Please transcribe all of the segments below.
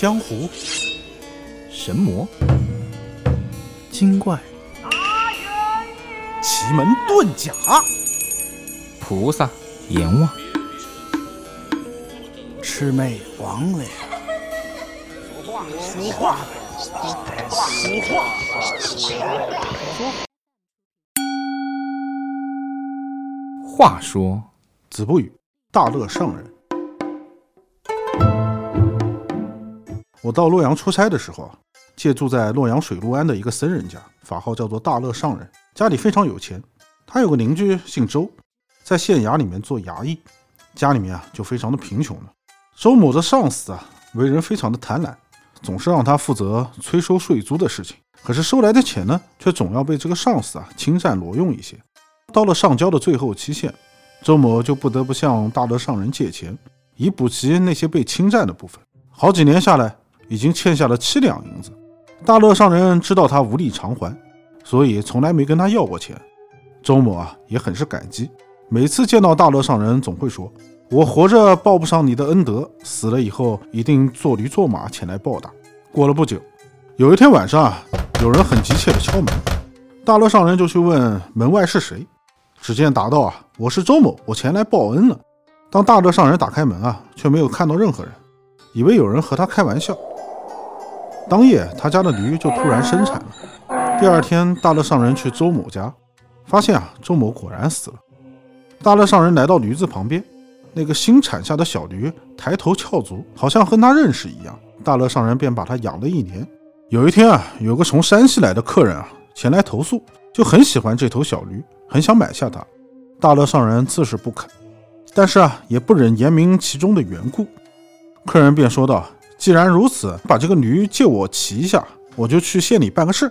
江湖、神魔、精怪、奇门遁甲、菩萨、阎王、魑魅魍魉。说话，说话。话话说，子不语，大乐圣人。我到洛阳出差的时候啊，借住在洛阳水陆庵的一个僧人家，法号叫做大乐上人，家里非常有钱。他有个邻居姓周，在县衙里面做衙役，家里面啊就非常的贫穷了。周某的上司啊，为人非常的贪婪，总是让他负责催收税租的事情。可是收来的钱呢，却总要被这个上司啊侵占挪用一些。到了上交的最后期限，周某就不得不向大乐上人借钱，以补齐那些被侵占的部分。好几年下来，已经欠下了七两银子。大乐上人知道他无力偿还，所以从来没跟他要过钱。周某啊也很是感激，每次见到大乐上人，总会说：“我活着报不上你的恩德，死了以后一定坐驴坐马前来报答。”过了不久，有一天晚上啊，有人很急切地敲门，大乐上人就去问门外是谁。只见答道：“啊，我是周某，我前来报恩了。”当大乐上人打开门啊，却没有看到任何人，以为有人和他开玩笑。当夜，他家的驴就突然生产了。第二天，大乐上人去周某家，发现啊，周某果然死了。大乐上人来到驴子旁边，那个新产下的小驴抬头翘足，好像和他认识一样。大乐上人便把它养了一年。有一天啊，有个从山西来的客人啊，前来投诉，就很喜欢这头小驴。很想买下它，大乐上人自是不肯，但是啊，也不忍言明其中的缘故。客人便说道：“既然如此，把这个驴借我骑一下，我就去县里办个事。”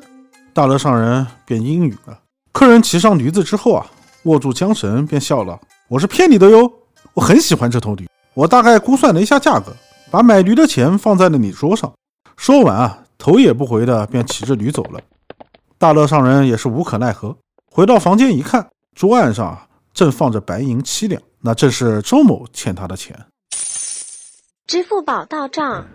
大乐上人便应允了。客人骑上驴子之后啊，握住缰绳便笑了：“我是骗你的哟，我很喜欢这头驴，我大概估算了一下价格，把买驴的钱放在了你桌上。”说完啊，头也不回的便骑着驴走了。大乐上人也是无可奈何。回到房间一看，桌案上正放着白银七两，那正是周某欠他的钱。支付宝到账。